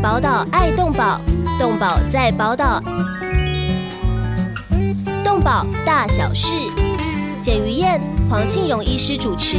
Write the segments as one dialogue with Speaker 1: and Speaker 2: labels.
Speaker 1: 宝岛爱动宝，动宝在宝岛，动宝大小事，简于燕、黄庆荣医师主持。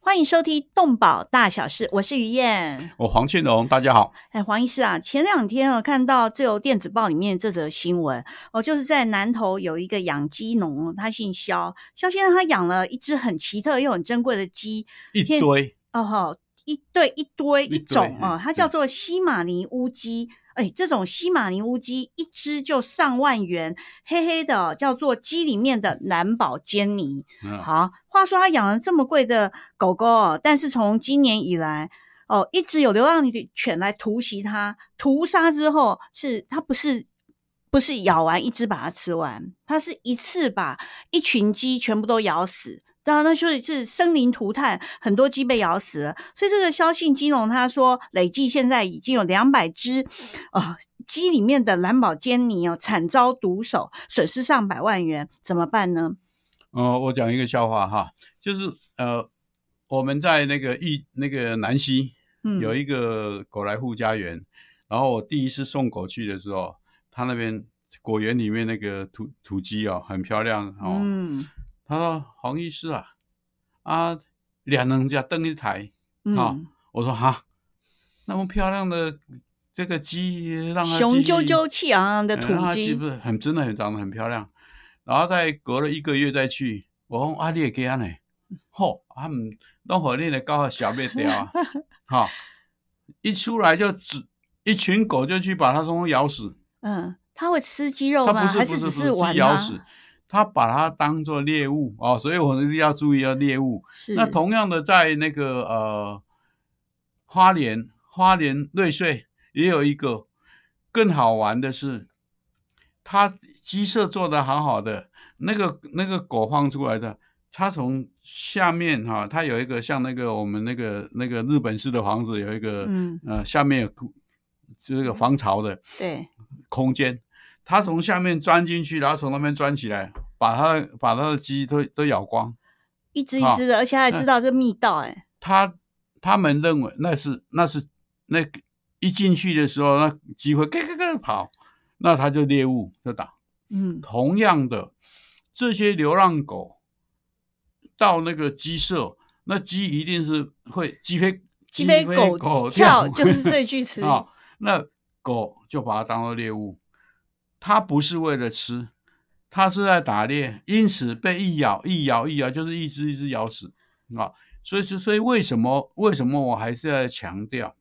Speaker 2: 欢迎收听《动保大小事》，我是于燕，
Speaker 3: 我黄庆荣，大家好。
Speaker 2: 哎，黄医师啊，前两天啊看到自由电子报里面这则新闻哦，就是在南投有一个养鸡农，他姓肖，肖先生他养了一只很奇特又很珍贵的鸡，
Speaker 3: 一堆
Speaker 2: 哦吼，一对一堆一种
Speaker 3: 嗯
Speaker 2: 哦，它叫做西马尼乌鸡。哎，这种西马尼乌鸡一只就上万元，黑黑的叫做鸡里面的蓝宝坚尼。
Speaker 3: 嗯
Speaker 2: 好，话说他养了这么贵的狗狗哦，但是从今年以来哦，一直有流浪犬来突袭它，屠杀之后是它不是不是咬完一只把它吃完，它是一次把一群鸡全部都咬死。当然，那所以是生灵涂炭，很多鸡被咬死了。所以这个肖姓金融他说，累计现在已经有两百只哦鸡里面的蓝宝坚尼哦惨遭毒手，损失上百万元，怎么办呢？
Speaker 3: 呃，我讲一个笑话哈，就是呃，我们在那个一那个南溪
Speaker 2: 嗯，
Speaker 3: 有一个狗来护家园，然后我第一次送狗去的时候，他那边果园里面那个土土鸡哦，很漂亮哦。
Speaker 2: 嗯
Speaker 3: 他说黄医师啊，啊，两人家登一台，
Speaker 2: 嗯，
Speaker 3: 好我说哈，那么漂亮的这个鸡，让它
Speaker 2: 雄赳赳气昂昂的土鸡
Speaker 3: 不，是很真的很长得很漂亮，然后再隔了一个月再去，我讲啊，你也给他呢，吼，他们弄好你的搞好小灭掉啊，好，一出来就只一群狗就去把它通通咬死，
Speaker 2: 嗯，它会吃鸡肉吗？
Speaker 3: 它不是
Speaker 2: 只
Speaker 3: 不是
Speaker 2: 玩它
Speaker 3: 把它当做猎物哦，所以我们一定要注意要猎物。
Speaker 2: 是。
Speaker 3: 那同样的，在那个呃花莲花莲瑞穗也有一个更好玩的是，它鸡舍做的好好的，那个那个狗放出来的，它从下面哈、它有一个像那个我们那个那个日本式的房子有一个、
Speaker 2: 嗯。
Speaker 3: 呃下面有这个防潮的
Speaker 2: 对，
Speaker 3: 空间，它从下面钻进去，然后从那边钻起来，把它把它的鸡都都咬光。
Speaker 2: 一只一只的，而且还知道这密道，哎，
Speaker 3: 他他们认为那是那是那一进去的时候，那鸡会咯咯咯跑，那他就猎物就打。
Speaker 2: 嗯
Speaker 3: 同样的，这些流浪狗到那个鸡舍，那鸡一定是会鸡飞
Speaker 2: 鸡飞狗
Speaker 3: 狗
Speaker 2: 跳，就是这句词。
Speaker 3: 啊、那狗就把它当做猎物，它不是为了吃，它是在打猎，因此被一咬一咬一咬，就是一只一只咬死啊。所以是所以为什么为什么我还是要强调，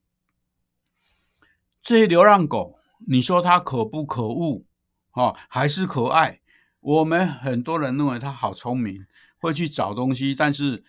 Speaker 3: 这些流浪狗，你说它可不可恶啊，还是可爱？我们很多人认为它好聪明，会去找东西，但是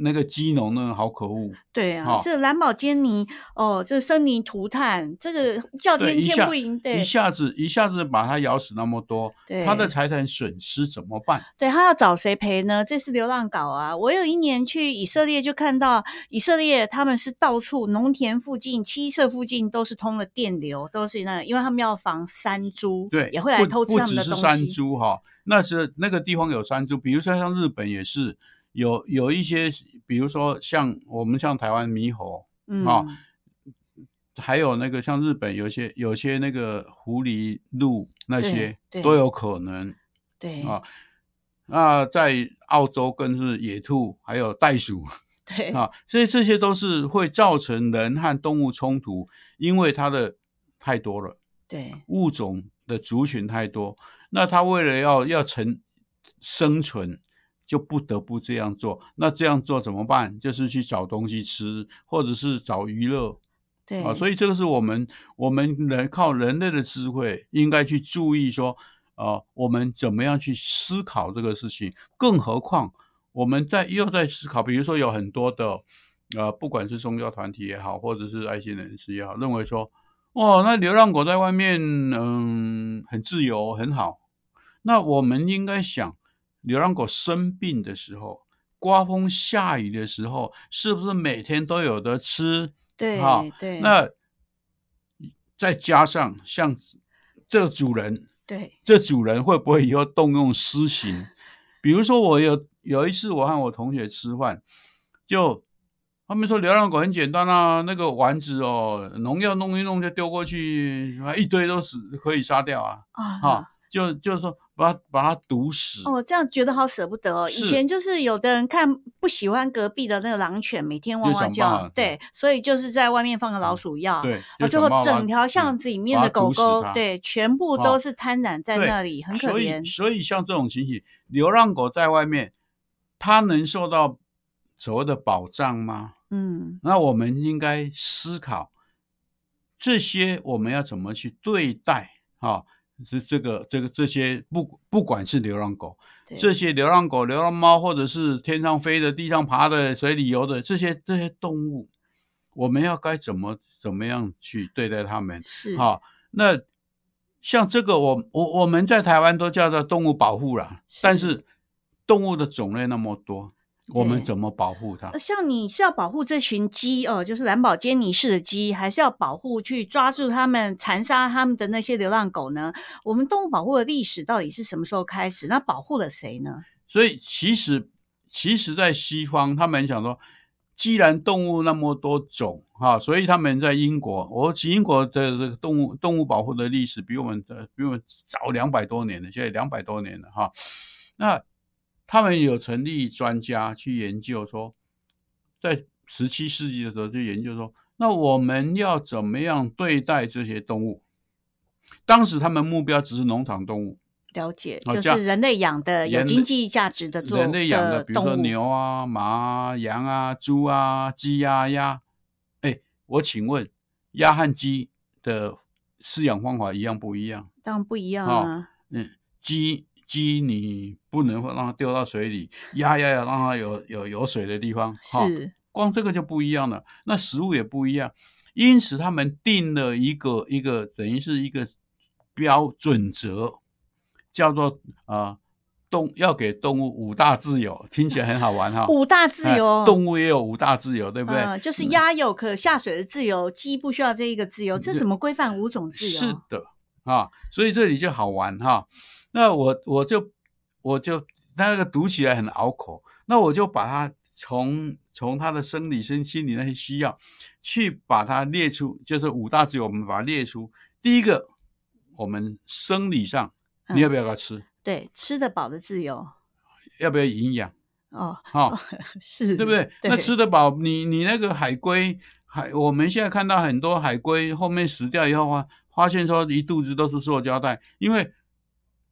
Speaker 3: 那个鸡农呢，好可恶。
Speaker 2: 对啊
Speaker 3: 好，
Speaker 2: 这个蓝宝坚尼哦，这个生灵涂炭，这个叫，天天不应，对
Speaker 3: 一下子一下子把它咬死那么多，
Speaker 2: 对
Speaker 3: 它的财产损失怎么办？
Speaker 2: 对，他要找谁赔呢？这是流浪狗啊！我有一年去以色列，就看到以色列他们是到处农田附近、七色附近都是通了电流，都是那个，因为他们要防山猪，
Speaker 3: 对，
Speaker 2: 也会来偷吃他们的东西。
Speaker 3: 山猪哈，那是那个地方有山猪，比如说像日本也是有有一些，比如说像我们像台湾猕猴，
Speaker 2: 嗯，
Speaker 3: 哦还有那个像日本有些有些那个狐狸、鹿那些
Speaker 2: 对。
Speaker 3: 都有可能
Speaker 2: 对。
Speaker 3: 啊。那在澳洲更是野兔，还有袋鼠。
Speaker 2: 对。
Speaker 3: 啊，所以这些都是会造成人和动物冲突，因为它的太多了，
Speaker 2: 对。
Speaker 3: 物种的族群太多，那它为了要要成生存，就不得不这样做。那这样做怎么办？就是去找东西吃，或者是找娱乐
Speaker 2: 对
Speaker 3: 啊。所以这个是我们我们人靠人类的智慧，应该去注意说，啊，我们怎么样去思考这个事情。更何况我们在又在思考，比如说有很多的呃，不管是宗教团体也好，或者是爱心人士也好，认为说，哦，那流浪狗在外面，嗯，很自由，很好。那我们应该想，流浪狗生病的时候，刮风下雨的时候，是不是每天都有的吃？
Speaker 2: 对
Speaker 3: 好
Speaker 2: 对，
Speaker 3: 那再加上像这个主人，
Speaker 2: 对
Speaker 3: 这主人会不会以后动用私刑？比如说，我有有一次我和我同学吃饭，就他们说流浪狗很简单啊，那个丸子哦，农药弄一弄就丢过去，啊一堆都死，可以杀掉啊。
Speaker 2: 啊
Speaker 3: 哈，就就是说把它把它毒死。
Speaker 2: 哦，这样觉得好舍不得哦。以前就是有的人看不喜欢隔壁的那个狼犬每天汪
Speaker 3: 就
Speaker 2: 汪叫对，所以就是在外面放个老鼠药，
Speaker 3: 对，
Speaker 2: 啊，最后
Speaker 3: 就想办法
Speaker 2: 整条巷子里面的狗狗对，全部都
Speaker 3: 哦
Speaker 2: 是瘫软在那里，很可
Speaker 3: 所以
Speaker 2: 怜。
Speaker 3: 所以像这种情形，流浪狗在外面，它能受到所谓的保障吗？
Speaker 2: 嗯，
Speaker 3: 那我们应该思考这些我们要怎么去对待啊？这这个这个这些不不管是流浪狗，这些流浪狗、流浪猫，或者是天上飞的、地上爬的、水里游的这些这些动物，我们要该怎么怎么样去对待它们？
Speaker 2: 是，
Speaker 3: 好、那像这个我，我我们在台湾都叫做动物保护啦，
Speaker 2: 是
Speaker 3: 但是动物的种类那么多，我们怎么保护它
Speaker 2: 呃？像你是要保护这群鸡哦，就是蓝宝坚尼式的鸡，还是要保护去抓住他们、残杀他们的那些流浪狗呢？我们动物保护的历史到底是什么时候开始？那保护了谁呢？
Speaker 3: 所以其实，其实，在西方，他们想说，既然动物那么多种哈、所以他们在英国，我英国的这个动物动物保护的历史比我们的比我们早两百多年了，现在两百多年了哈、那他们有成立专家去研究说，在十七世纪的时候就研究说，那我们要怎么样对待这些动物？当时他们目标只是农场动物，
Speaker 2: 了解，就是人类养的有
Speaker 3: 人
Speaker 2: 经济价值的作
Speaker 3: 人类养的，比如说牛啊、马啊、羊啊、猪啊、鸡啊、鸭。哎，我请问，鸭和鸡的饲养方法一样不一样？
Speaker 2: 当然不一样
Speaker 3: 哦
Speaker 2: 啊。
Speaker 3: 嗯，鸡鸡你不能让它丢到水里，鸭要要让它有有有水的地方。哈
Speaker 2: 是，
Speaker 3: 光这个就不一样了，那食物也不一样，因此他们定了一个一个等于是一个标准则，叫做啊、动要给动物五大自由，听起来很好玩哈。
Speaker 2: 五大自
Speaker 3: 哎
Speaker 2: 由，
Speaker 3: 动物也有五大自由，对不对？
Speaker 2: 呃，就是鸭有可下水的自由，鸡不需要这一个自由，这怎么规范五种自由？
Speaker 3: 是的啊，所以这里就好玩哈。那我我就我就那个读起来很拗口，那我就把它从从他的生理、生心理那些需要，去把它列出，就是五大自由，我们把它列出。第一个，我们生理上，你要不要给他吃？
Speaker 2: 对，吃得饱的自由
Speaker 3: 要不要营养？
Speaker 2: 哦，
Speaker 3: 哦、
Speaker 2: 是，
Speaker 3: 对不对？那吃得饱，你你那个海龟海，我们现在看到很多海龟后面死掉以后啊，发现说一肚子都是塑胶袋，因为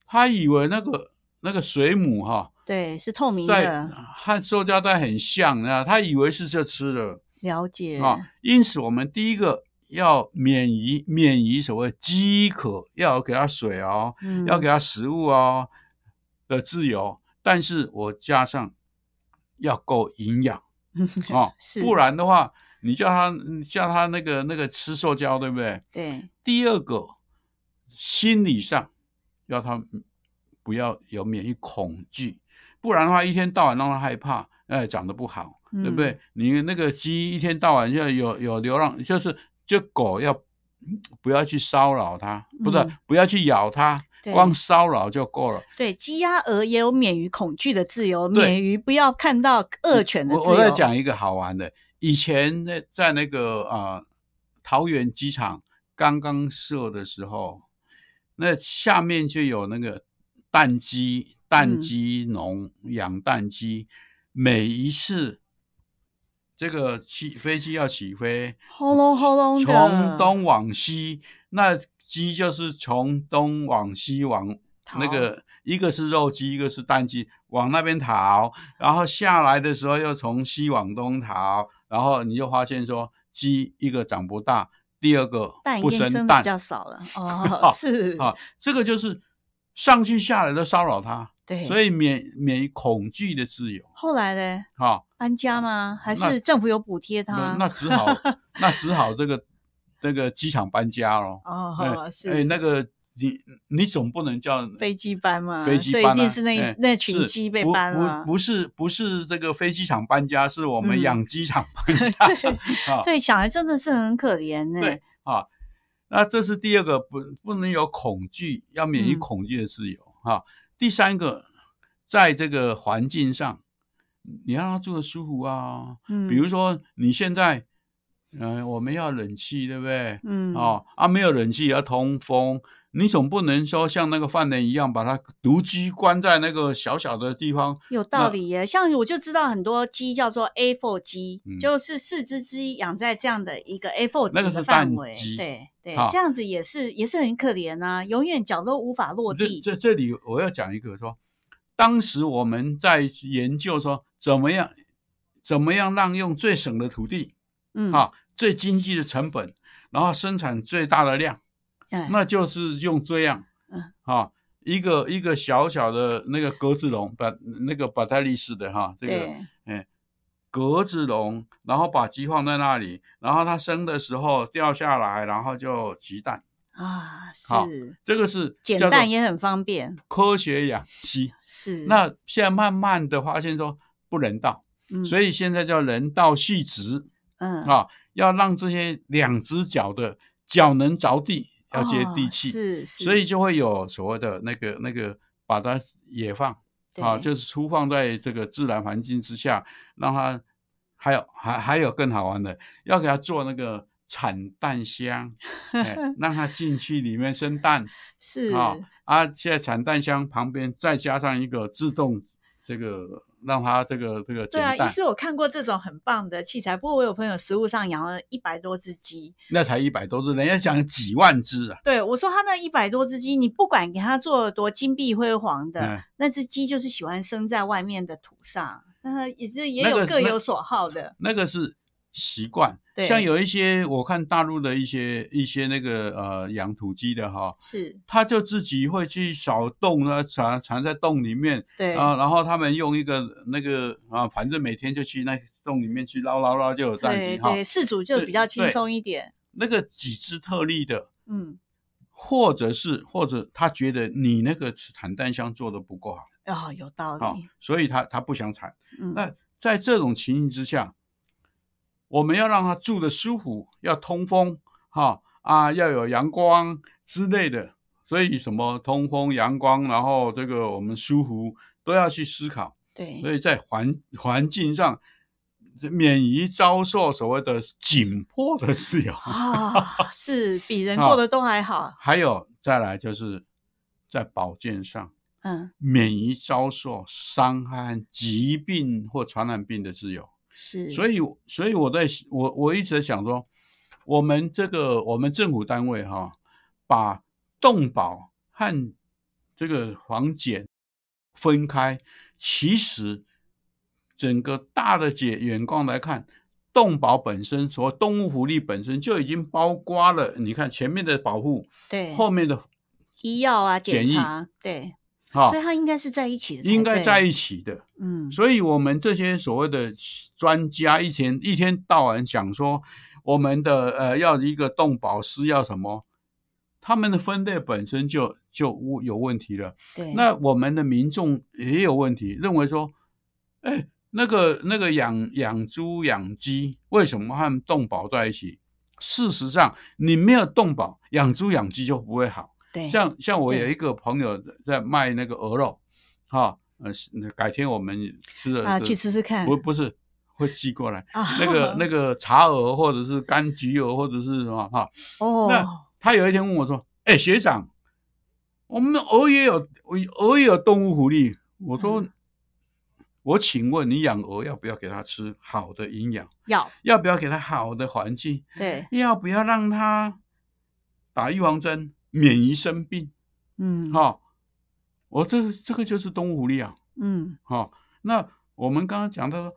Speaker 3: 他以为那个那个水母哈、
Speaker 2: 对是透明
Speaker 3: 在
Speaker 2: 的，
Speaker 3: 和塑胶袋很像啊，他以为是这吃的
Speaker 2: 了解。
Speaker 3: 啊，因此我们第一个要免于免于所谓饥渴，要给它水哦，
Speaker 2: 嗯。
Speaker 3: 要给它食物哦的自由，但是我加上要够营养。哦，
Speaker 2: 是。
Speaker 3: 不然的话，你叫他叫他那个那个吃塑胶，对不对？
Speaker 2: 对。
Speaker 3: 第二个，心理上要他不要有免疫恐惧，不然的话，一天到晚让它害怕，哎，长得不好，对不对？
Speaker 2: 嗯
Speaker 3: 你那个鸡一天到晚要有有流浪，就是就狗要不要去骚扰它，不是、
Speaker 2: 嗯
Speaker 3: 不要去咬它，光骚扰就够了。
Speaker 2: 对，鸡鸭鹅也有免于恐惧的自由，免于不要看到恶犬的自由。
Speaker 3: 我我再讲一个好玩的，以前在在那个啊、呃桃园机场刚刚设的时候，那下面就有那个蛋鸡，蛋鸡农养蛋鸡，每一次这个起飞机要起飞，
Speaker 2: 轰隆轰隆的，
Speaker 3: 从东往西，那鸡就是从东往西往那个一个是肉鸡，一个是蛋鸡，往那边逃，然后下来的时候又从西往东逃，然后你就发现说鸡一个长不大，第二个
Speaker 2: 蛋
Speaker 3: 不生蛋
Speaker 2: 比较少了。哦，是，
Speaker 3: 啊，这个就是上去下来都骚扰他，
Speaker 2: 对，
Speaker 3: 所以免免于恐惧的自由
Speaker 2: 后来呢，
Speaker 3: 啊，
Speaker 2: 搬家吗？还是政府有补贴他？
Speaker 3: 那只好 那只好这个那个机场搬家咯。
Speaker 2: 哦，
Speaker 3: 哎
Speaker 2: 是
Speaker 3: 哎，那个你你总不能叫
Speaker 2: 飞机搬嘛，
Speaker 3: 飞机
Speaker 2: 所以一定是那
Speaker 3: 哎
Speaker 2: 那群
Speaker 3: 是
Speaker 2: 鸡被搬了
Speaker 3: 不。不是不是这个飞机场搬家，是我们
Speaker 2: 嗯
Speaker 3: 养鸡场搬家。啊
Speaker 2: 对，小孩真的是很可怜呢。
Speaker 3: 对啊，那这是第二个，不不能有恐惧，要免于
Speaker 2: 嗯
Speaker 3: 恐惧的自由哈、第三个，在这个环境上，你让他住的舒服啊。
Speaker 2: 嗯，
Speaker 3: 比如说你现在，呃，我们要冷气，对不对？
Speaker 2: 嗯，
Speaker 3: 哦啊，没有冷气也要通风，你总不能说像那个犯人一样把他独居关在那个小小的地方。
Speaker 2: 有道理耶。像我就知道很多鸡叫做 A4 鸡，
Speaker 3: 嗯
Speaker 2: 就是四只鸡养在这样的一个 A4
Speaker 3: 那个是
Speaker 2: 鸡的范围，对对，这样子也是也是很可怜啊，永远脚都无法落地。
Speaker 3: 这这里我要讲一个说，当时我们在研究说怎么样怎么样让用最省的土地，
Speaker 2: 嗯，
Speaker 3: 啊，最经济的成本，然后生产最大的量，
Speaker 2: 嗯，
Speaker 3: 那就是用这样，
Speaker 2: 嗯，
Speaker 3: 啊，一个一个小小的那个格子笼，把那个巴泰利式的哈，这个
Speaker 2: 对，
Speaker 3: 哎格子笼，然后把鸡放在那里，然后它生的时候掉下来，然后就鸡蛋，
Speaker 2: 啊，是
Speaker 3: 这个是
Speaker 2: 捡蛋也很方便，
Speaker 3: 科学养鸡。
Speaker 2: 是。
Speaker 3: 那现在慢慢的发现说不人道，
Speaker 2: 嗯
Speaker 3: 所以现在叫人道续植
Speaker 2: 嗯。
Speaker 3: 啊，要让这些两只脚的脚能着地，要接地
Speaker 2: 哦
Speaker 3: 气，
Speaker 2: 是是，
Speaker 3: 所以就会有所谓的那个那个把它野放啊，就是粗放在这个自然环境之下，让它还有还还有更好玩的，要给它做那个产蛋箱，哎，让它进去里面生蛋
Speaker 2: 是
Speaker 3: 啊啊！现在产蛋箱旁边再加上一个自动这个让它这个这个
Speaker 2: 对啊，
Speaker 3: 捡蛋
Speaker 2: 医，师我看过这种很棒的器材，不过我有朋友食物上养了一百多只鸡，
Speaker 3: 那才一百多只，人家讲几万只啊！
Speaker 2: 对我说他那一百多只鸡，你不管给他做多金碧辉煌的，
Speaker 3: 嗯
Speaker 2: 那只鸡就是喜欢生在外面的土上，那也是也有各有所好的，
Speaker 3: 那个是习惯。
Speaker 2: 对。
Speaker 3: 像有一些我看大陆的一些一些那个呃养土鸡的哈，
Speaker 2: 是。
Speaker 3: 他就自己会去小洞呢，藏藏在洞里面
Speaker 2: 对。
Speaker 3: 啊，然后他们用一个那个啊，反正每天就去那洞里面去捞捞捞就有蛋鸡哈。
Speaker 2: 对对，饲主。就比较轻
Speaker 3: 对
Speaker 2: 松一点，
Speaker 3: 那个几只特例的，
Speaker 2: 嗯，
Speaker 3: 或者是或者他觉得你那个产蛋箱做的不够好，
Speaker 2: 哦，有道
Speaker 3: 好
Speaker 2: 理，，
Speaker 3: 所以他他不想产。
Speaker 2: 嗯，
Speaker 3: 那在这种情形之下，我们要让他住的舒服，要通风，哈啊，要有阳光之类的。所以什么通风、阳光，然后这个我们舒服都要去思考。
Speaker 2: 对，
Speaker 3: 所以在环环境上，免于遭受所谓的紧迫的自由。
Speaker 2: 啊，是比人
Speaker 3: 啊
Speaker 2: 过得都还好，
Speaker 3: 还有再来就是在保健上，
Speaker 2: 嗯，
Speaker 3: 免于遭受伤害、疾病或传染病的自由。
Speaker 2: 是，
Speaker 3: 所以，所以我在我我一直在想说，我们这个我们政府单位哈、把动保和这个防检分开，其实整个大的解眼光来看，动保本身所谓动物福利本身就已经包括了，你看前面的保护，
Speaker 2: 对，
Speaker 3: 后面的
Speaker 2: 医药啊，检
Speaker 3: 检疫
Speaker 2: 查，对，
Speaker 3: 哈、
Speaker 2: 所以它应该是在一起的，
Speaker 3: 应该在一起的。
Speaker 2: 嗯，
Speaker 3: 所以，我们这些所谓的专家，一天一天到晚讲说，我们的呃要一个动保师要什么，他们的分类本身就就有问题了。
Speaker 2: 对，
Speaker 3: 那我们的民众也有问题，认为说，哎，那个那个养养猪养鸡，为什么和动保在一起？事实上，你没有动保，养猪养鸡就不会好。
Speaker 2: 对，
Speaker 3: 像像我有一个朋友在卖那个鹅肉，哈，呃，改天我们吃了
Speaker 2: 啊，去吃吃看，
Speaker 3: 不不是会寄过来，
Speaker 2: 啊，
Speaker 3: 那个 那个茶鹅或者是柑橘鹅或者是什么哈，
Speaker 2: 哦，
Speaker 3: 那他有一天问我说：“哎、学长，我们鹅也有鹅也有动物福利。”我说：“
Speaker 2: 嗯
Speaker 3: 我请问你养鹅要不要给它吃好的营养？
Speaker 2: 要。
Speaker 3: 要不要给它好的环境？
Speaker 2: 对，
Speaker 3: 要不要让它打预防针，免于生病？
Speaker 2: 嗯，
Speaker 3: 哈、我这这个就是动物福利啊。”
Speaker 2: 嗯，
Speaker 3: 好、那我们刚刚讲到说，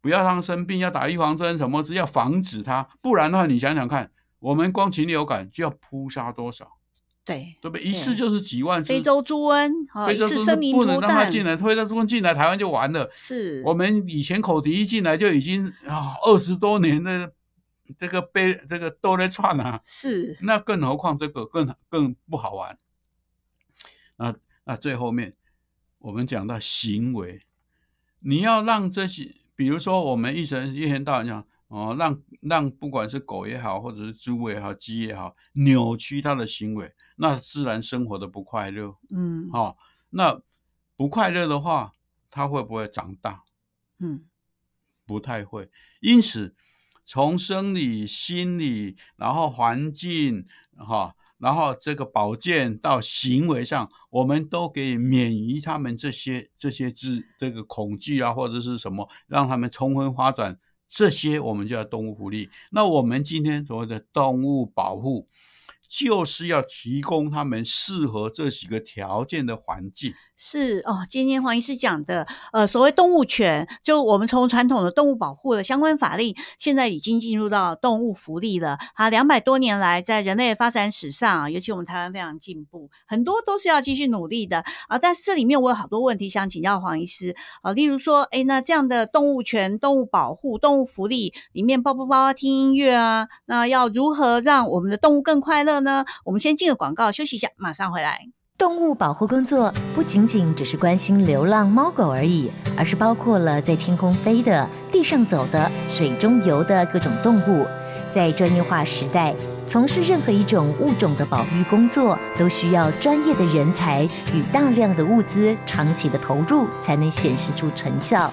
Speaker 3: 不要让它生病，要打预防针，什么是要防止它，不然的话，你想想看，我们光禽流感就要扑杀多少，
Speaker 2: 对，
Speaker 3: 对不对？一次就是几万只，
Speaker 2: 非洲猪瘟，
Speaker 3: 非洲猪
Speaker 2: 次生灵
Speaker 3: 不能让它进来，非洲猪瘟进来，台湾就完了。
Speaker 2: 是，
Speaker 3: 我们以前口蹄疫进来就已经啊二十多年的这个被这个都在串啊，
Speaker 2: 是，
Speaker 3: 那更何况这个更更不好玩。那那最后面我们讲到行为，你要让这些，比如说我们一生一天到晚讲哦，让让不管是狗也好，或者是猪也好，鸡也好，扭曲它的行为，那自然生活的不快乐。
Speaker 2: 嗯，
Speaker 3: 哦，那不快乐的话，它会不会长大？
Speaker 2: 嗯
Speaker 3: 不太会。因此，从生理、心理，然后环境，哈，然后这个保健到行为上，我们都可以免于他们这些这些之这个恐惧啊，或者是什么，让他们充分发展。这些我们叫动物福利。那我们今天所谓的动物保护。就是要提供他们适合这几个条件的环境。
Speaker 2: 是哦，今天黄医师讲的，呃，所谓动物权，就我们从传统的动物保护的相关法令，现在已经进入到动物福利了。啊，两百多年来，在人类的发展史上，尤其我们台湾非常进步，很多都是要继续努力的啊。但是这里面我有好多问题想请教黄医师啊，例如说，哎，那这样的动物权、动物保护、动物福利里面包不包听音乐啊？那要如何让我们的动物更快乐？呢，我们先进个广告，休息一下，马上回来。
Speaker 4: 动物保护工作不仅仅只是关心流浪猫狗而已，而是包括了在天空飞的、地上走的、水中游的各种动物。在专业化时代，从事任何一种物种的保育工作，都需要专业的人才与大量的物资，长期的投入，才能显示出成效。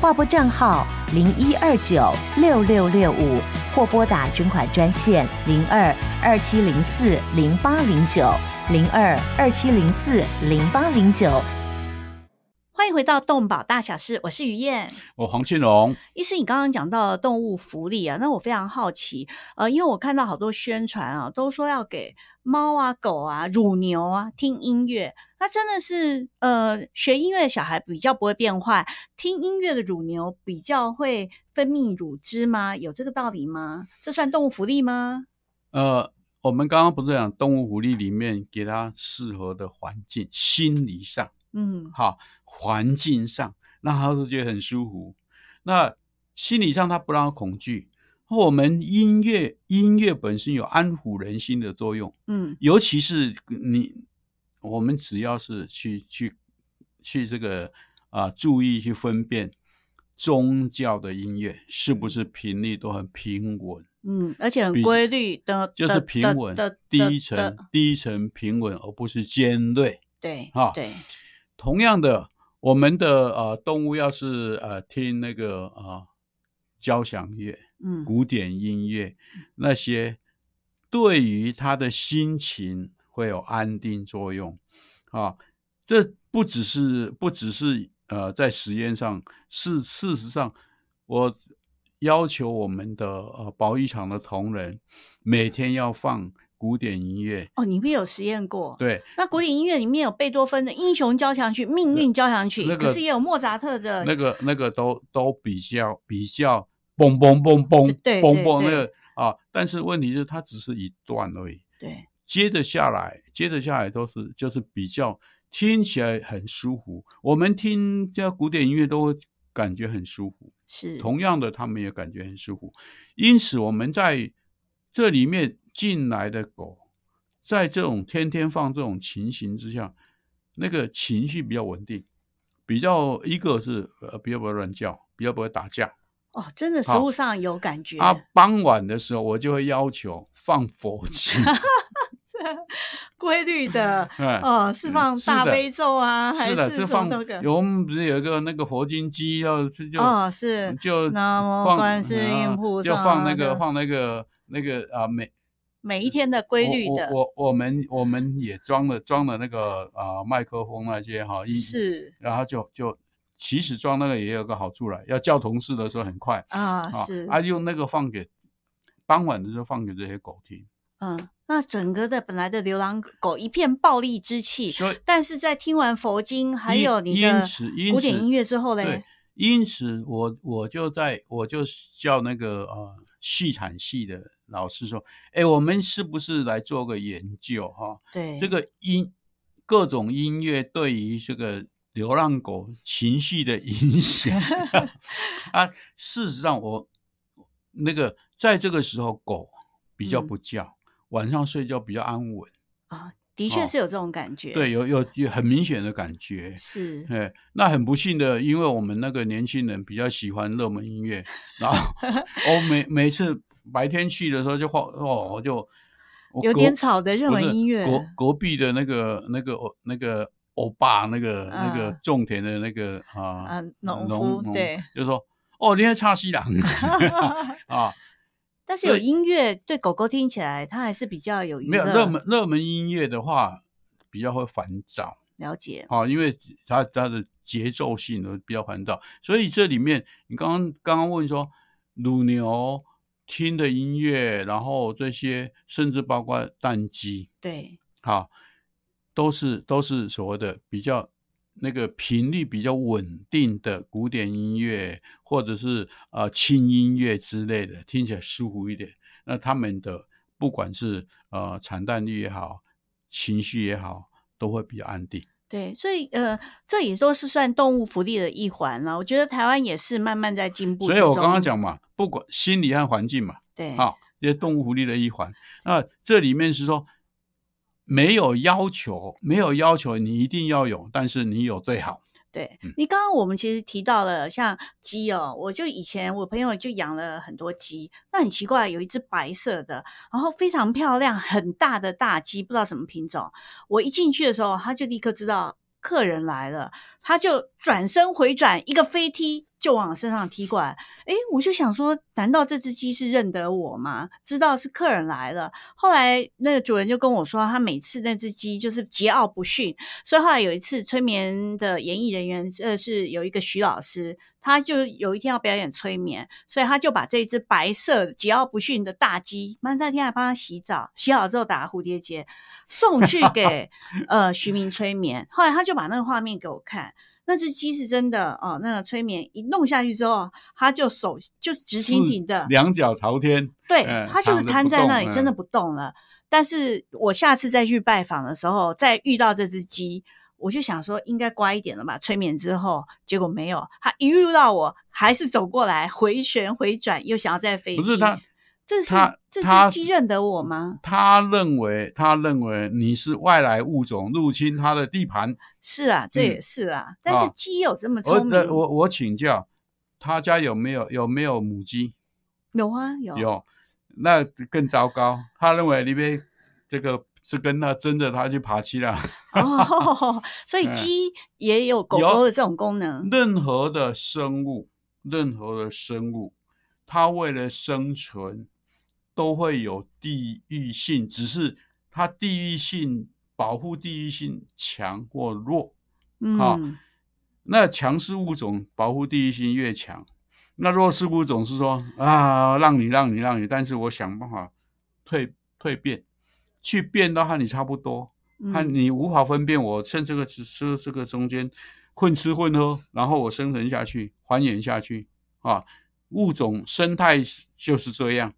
Speaker 4: 划拨账号零一二九六六六五，或拨打捐款专线零二二七零四零八零九零二二七零四零八零九。
Speaker 2: 欢迎回到动保大小事，我是于燕，
Speaker 3: 我黄庆荣。
Speaker 2: 医师，你刚刚讲到动物福利啊，那我非常好奇，呃，因为我看到好多宣传啊，都说要给猫啊、狗啊、乳牛啊听音乐。那真的是，呃，学音乐的小孩比较不会变坏，听音乐的乳牛比较会分泌乳汁吗？有这个道理吗？这算动物福利吗？
Speaker 3: 呃，我们刚刚不是讲动物福利里面给它适合的环境，心理上，
Speaker 2: 嗯，
Speaker 3: 好，环境上让它都觉得很舒服。那心理上它不让恐惧。我们音乐音乐本身有安抚人心的作用，
Speaker 2: 嗯，
Speaker 3: 尤其是你。我们只要是去去去这个啊，注意去分辨宗教的音乐是不是频率都很平稳，
Speaker 2: 嗯，而且很规律的，
Speaker 3: 就是平稳的低沉低沉平稳，而不是尖锐。
Speaker 2: 对，
Speaker 3: 哈，
Speaker 2: 对。
Speaker 3: 同样的，我们的呃动物要是呃听那个啊交响乐，
Speaker 2: 嗯，
Speaker 3: 古典音乐那些，对于他的心情。会有安定作用，啊，这不只是不只是呃，在实验上，事事实上，我要求我们的呃保育场的同仁每天要放古典音乐。
Speaker 2: 哦，你们有实验过？
Speaker 3: 对，
Speaker 2: 那古典音乐里面有贝多芬的《英雄交响曲》《命运交响曲》，可是也有莫扎特的。
Speaker 3: 那个那个都都比较比较嘣嘣嘣嘣嘣嘣那个啊，但是问题是它只是一段而已。
Speaker 2: 对。
Speaker 3: 接着下来，接着下来都是就是比较听起来很舒服。我们听这古典音乐都会感觉很舒服，
Speaker 2: 是
Speaker 3: 同样的，他们也感觉很舒服。因此，我们在这里面进来的狗，在这种天天放这种情形之下，那个情绪比较稳定，比较一个是呃比较不会乱叫，比较不会打架。
Speaker 2: 哦，真的，食物上有感觉。
Speaker 3: 啊，傍晚的时候，我就会要求放佛经。
Speaker 2: 规律的，哦，释放大悲咒啊，还
Speaker 3: 是
Speaker 2: 放那个？
Speaker 3: 我们不是有一个那个佛经机，要就
Speaker 2: 哦是
Speaker 3: 就
Speaker 2: 南无观世音菩萨，
Speaker 3: 就放那个放那个那个啊每
Speaker 2: 每一天的规律的。
Speaker 3: 我我们我们也装了装了那个啊麦克风那些哈，
Speaker 2: 是，
Speaker 3: 然后就就其实装那个也有个好处了，要叫同事的时候很快
Speaker 2: 啊，是
Speaker 3: 啊用那个放给傍晚的时候放给这些狗听，
Speaker 2: 嗯。那整个的本来的流浪狗一片暴力之气，
Speaker 3: 所以
Speaker 2: 但是在听完佛经还有你的古典音乐之后嘞，
Speaker 3: 因此我我就在我就叫那个呃戏产系的老师说，哎，我们是不是来做个研究哈？
Speaker 2: 对，
Speaker 3: 这个音各种音乐对于这个流浪狗情绪的影响 啊，事实上我那个在这个时候狗比较
Speaker 2: 嗯
Speaker 3: 不叫，晚上睡觉比较安稳，
Speaker 2: 啊，的确
Speaker 3: 哦
Speaker 2: 是有这种感觉。
Speaker 3: 对，，有有有很明显的感觉。
Speaker 2: 是
Speaker 3: 哎，那很不幸的，因为我们那个年轻人比较喜欢热门音乐，然后我 每每次白天去的时候就晃哦，我就我
Speaker 2: 有
Speaker 3: 隔
Speaker 2: 点吵的热门音乐
Speaker 3: 隔隔壁的那个那个欧那个欧巴那个、那个
Speaker 2: 嗯
Speaker 3: 种田的那个啊
Speaker 2: 啊农夫对，
Speaker 3: 就说哦，你在唱西郎 啊，
Speaker 2: 但是有音乐对狗狗听起来，它还是比较有
Speaker 3: 没有热门热门音乐的话比较会烦躁。
Speaker 2: 了解。
Speaker 3: 啊，因为它它的节奏性呢比较烦躁，所以这里面你刚刚刚刚问说乳牛听的音乐，然后这些甚至包括蛋鸡，
Speaker 2: 对，
Speaker 3: 好，都是都是所谓的比较那个频率比较稳定的古典音乐，或者是呃轻音乐之类的，听起来舒服一点。那他们的不管是呃产蛋率也好，情绪也好，都会比较安定。
Speaker 2: 对，所以呃，这也都是算动物福利的一环了。我觉得台湾也是慢慢在进步。
Speaker 3: 所以我刚刚讲嘛，不管心理和环境嘛，
Speaker 2: 对，
Speaker 3: 啊，这些动物福利的一环。那这里面是说没有要求，没有要求你一定要有，但是你有最好。
Speaker 2: 对
Speaker 3: 嗯
Speaker 2: 你刚刚我们其实提到了像鸡哦，我就以前我朋友就养了很多鸡，那很奇怪，有一只白色的，然后非常漂亮、很大的大鸡，不知道什么品种。我一进去的时候，他就立刻知道客人来了，他就转身回转，一个飞踢就往身上踢过来。诶，我就想说，难道这只鸡是认得我吗？知道是客人来了。后来那个主人就跟我说，他每次那只鸡就是桀骜不驯，所以后来有一次催眠的演艺人员，呃，是有一个徐老师，他就有一天要表演催眠，所以他就把这只白色桀骜不驯的大鸡，妈那天还帮他洗澡，洗好之后打蝴蝶结，送去给 呃徐明催眠。后来他就把那个画面给我看。那只鸡是真的哦，那个催眠一弄下去之后，它就手就直挺挺的，
Speaker 3: 两脚朝天，
Speaker 2: 对它，就是瘫在那里，真的不动了。但是我下次再去拜访的时候，再遇到这只鸡，我就想说应该乖一点了吧。催眠之后，结果没有，它一遇到我，还是走过来回旋回转，又想要再飞。
Speaker 3: 不是他，
Speaker 2: 这是
Speaker 3: 他
Speaker 2: 这
Speaker 3: 他
Speaker 2: 只鸡认得我吗？
Speaker 3: 他认为他认为你是外来物种入侵他的地盘。
Speaker 2: 是啊，这
Speaker 3: 嗯
Speaker 2: 也是啊。但是
Speaker 3: 啊
Speaker 2: 鸡有这么
Speaker 3: 我
Speaker 2: 聪明？
Speaker 3: 呃我我请教，他家有没有有没有母鸡？
Speaker 2: 有啊，有
Speaker 3: 有，那更糟糕。他认为你被这个是跟他真的他去爬七了。
Speaker 2: 哦，所以
Speaker 3: 嗯
Speaker 2: 鸡也有狗狗的这种功能。
Speaker 3: 任何的生物，任何的生物，它为了生存都会有地域性，只是它地域性保护地域性强或弱。
Speaker 2: 嗯、啊，
Speaker 3: 那强势物种保护地域性越强，那弱势物种是说啊，让你让你让你，但是我想办法蜕蜕变，去变到和你差不多，和
Speaker 2: 嗯
Speaker 3: 你无法分辨我趁这个只是这个中间混吃混喝，然后我生存下去，繁衍下去啊，物种生态就是这样，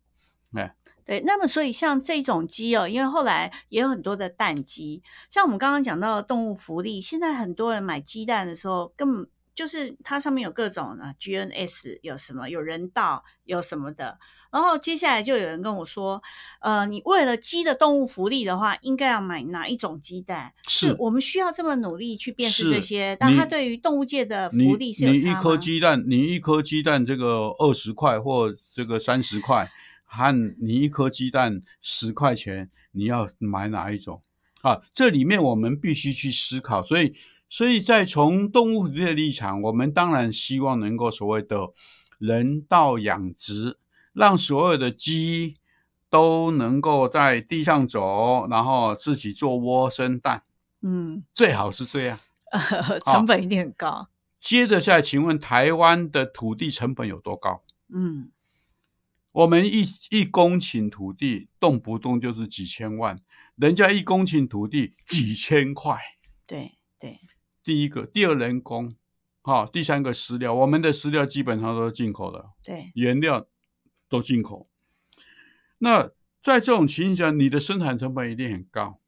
Speaker 3: 哎，
Speaker 2: 对，那么所以像这种鸡哦，因为后来也有很多的蛋鸡，像我们刚刚讲到的动物福利，现在很多人买鸡蛋的时候，根本就是它上面有各种啊 GNS，有什么有人道，有什么的。然后接下来就有人跟我说，呃，你为了鸡的动物福利的话，应该要买哪一种鸡蛋？
Speaker 3: 是
Speaker 2: 我们需要这么努力去辨识
Speaker 3: 是
Speaker 2: 这些，但
Speaker 3: 你
Speaker 2: 它对于动物界的福利是有
Speaker 3: 你一颗？鸡蛋，你一颗鸡蛋这个二十块或这个三十块，和你一颗鸡蛋十块钱，你要买哪一种？啊，这里面我们必须去思考。所以，所以在从动物福利的立场，我们当然希望能够所谓的人道养殖，让所有的鸡都能够在地上走，然后自己做窝生蛋，
Speaker 2: 嗯，
Speaker 3: 最好是这样。
Speaker 2: 成本一定很高。
Speaker 3: 接着下来，请问台湾的土地成本有多高？
Speaker 2: 嗯，
Speaker 3: 我们一一公顷土地动不动就是几千万，人家一公顷土地几千块。
Speaker 2: 对对，
Speaker 3: 第一个，第二人工，好、第三个饲料，我们的饲料基本上都是进口的，
Speaker 2: 对，
Speaker 3: 原料都进口。那在这种情形下，你的生产成本一定很高。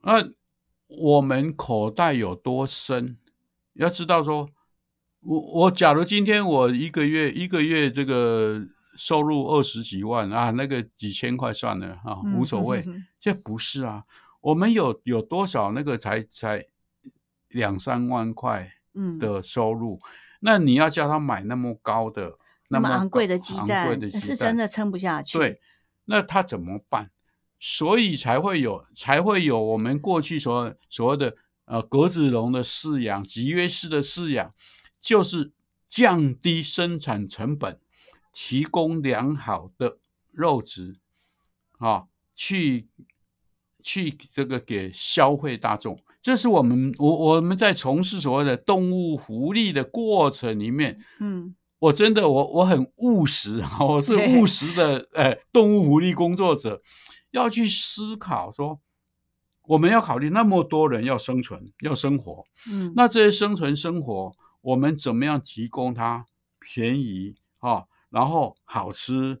Speaker 3: 那我们口袋有多深？要知道说，我我假如今天我一个月一个月这个收入二十几万啊，那个几千块算了啊，
Speaker 2: 嗯
Speaker 3: 无所谓。这不是啊，我们有有多少那个才才两三万块
Speaker 2: 嗯，
Speaker 3: 的收入，那你要叫他买那么高的
Speaker 2: 那么
Speaker 3: 么
Speaker 2: 昂贵的鸡蛋是真的撑不下去。
Speaker 3: 对，那他怎么办？所以才会有，才会有我们过去所所谓的呃格子笼的饲养、集约式的饲养，就是降低生产成本，提供良好的肉质啊，去去这个给消费大众。这是我们我我们在从事所谓的动物福利的过程里面，
Speaker 2: 嗯。
Speaker 3: 我真的我我很务实啊，我是务实的 呃动物福利工作者，要去思考说，我们要考虑那么多人要生存要生活，
Speaker 2: 嗯，
Speaker 3: 那这些生存生活，我们怎么样提供它便宜啊，然后好吃，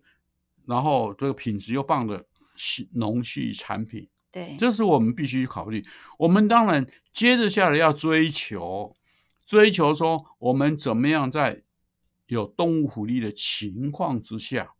Speaker 3: 然后这个品质又棒的畜农畜产品，
Speaker 2: 对，
Speaker 3: 这是我们必须考虑。我们当然接着下来要追求，追求说我们怎么样在有动物福利的情况之下，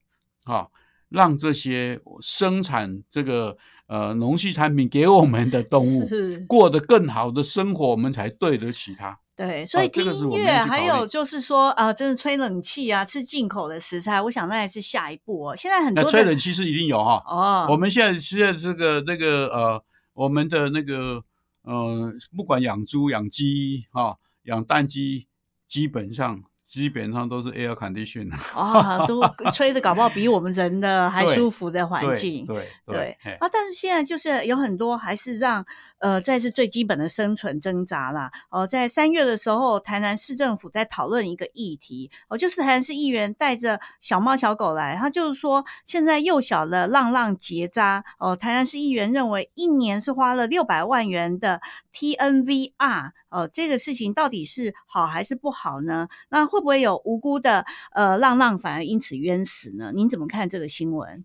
Speaker 3: 啊，让这些生产这个呃农畜产品给我们的动物
Speaker 2: 是
Speaker 3: 过得更好的生活，我们才对得起它。
Speaker 2: 对，所以听音乐，还有就是说，呃，真的吹冷气啊，吃进口的食材，我想那也是下一步哦。现在很
Speaker 3: 那
Speaker 2: 多的
Speaker 3: 吹冷气是一定有哈、
Speaker 2: 哦，
Speaker 3: 我们现在现在这个那个呃，我们的那个呃，不管养猪、养鸡哈、养蛋鸡，基本上基本上都是 air condition
Speaker 2: 啊，都吹的搞不好比我们人的还舒服的环
Speaker 3: 对
Speaker 2: 境。
Speaker 3: 对
Speaker 2: 对啊，但是现在就是有很多还是让呃，这是最基本的生存挣扎啦。哦、在三月的时候，台南市政府在讨论一个议题，哦、就是台南市议员带着小猫小狗来，他就是说现在幼小的浪浪结扎，哦、台南市议员认为一年是花了六百万元的 TNVR，哦、这个事情到底是好还是不好呢？那会不会有无辜的呃浪浪反而因此冤死呢？您怎么看这个新闻？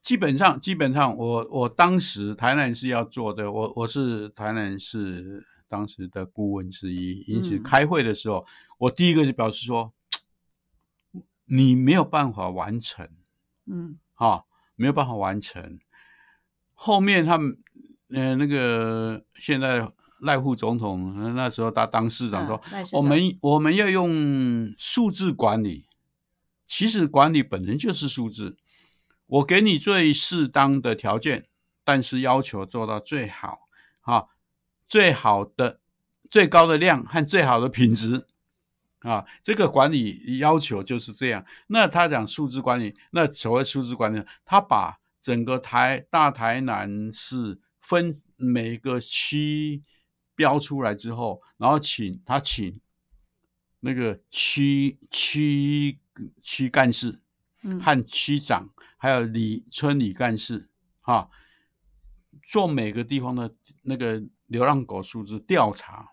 Speaker 3: 基本上基本上我我当时台南市要做的，我我是台南市当时的顾问之一，因此
Speaker 2: 嗯
Speaker 3: 开会的时候，我第一个就表示说，你没有办法完成。
Speaker 2: 嗯
Speaker 3: 啊，没有办法完成。后面他们，呃，那个现在赖副总统呃那时候他当市长说，我们我们要用数字管理。其实管理本身就是数字，我给你最适当的条件，但是要求做到最好，啊，最好的、最高的量和最好的品质。啊，这个管理要求就是这样。那他讲数字管理，那所谓数字管理，他把整个台大台南市分每个区标出来之后，然后请他请那个区区区干事
Speaker 2: 嗯
Speaker 3: 和区长，还有里村里干事，哈、做每个地方的那个流浪狗数字调查。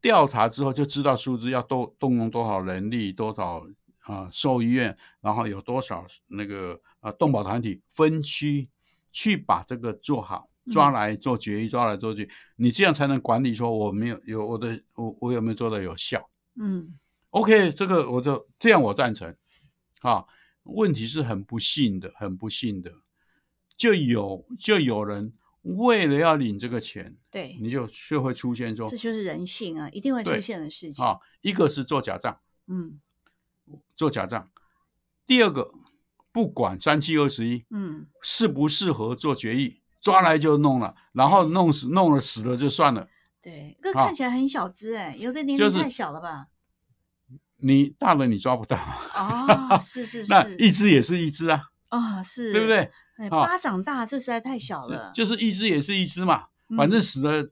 Speaker 3: 调查之后就知道数字要动动用多少人力，多少啊、呃兽医院，然后有多少那个呃动保团体分区去把这个做好，抓来做决议，抓来做决议，你这样才能管理说我没有有我的我我有没有做的有效
Speaker 2: 嗯
Speaker 3: ？OK，这个我就这样我赞成。啊。问题是很不幸的，很不幸的，就有就有人为了要领这个钱，
Speaker 2: 对，
Speaker 3: 你就就会出现说
Speaker 2: 这就是人性啊，一定会出现的事情。
Speaker 3: 啊，一个是做假账，
Speaker 2: 嗯。
Speaker 3: 做假账；第二个，不管三七二十一
Speaker 2: 嗯，
Speaker 3: 适不适合做决议，抓来就弄了，然后弄死弄了死了就算了。
Speaker 2: 对，这
Speaker 3: 啊
Speaker 2: 看起来很小只哎，有的年龄太小了吧？
Speaker 3: 你大了你抓不到，
Speaker 2: 哦，是是
Speaker 3: 那
Speaker 2: 是，
Speaker 3: 一只也是一只啊，
Speaker 2: 啊是，
Speaker 3: 对不？对？
Speaker 2: 哎，
Speaker 3: 啊
Speaker 2: 巴掌大，这实在太小了。
Speaker 3: 就是一只也是一只嘛，反正
Speaker 2: 嗯
Speaker 3: 死了。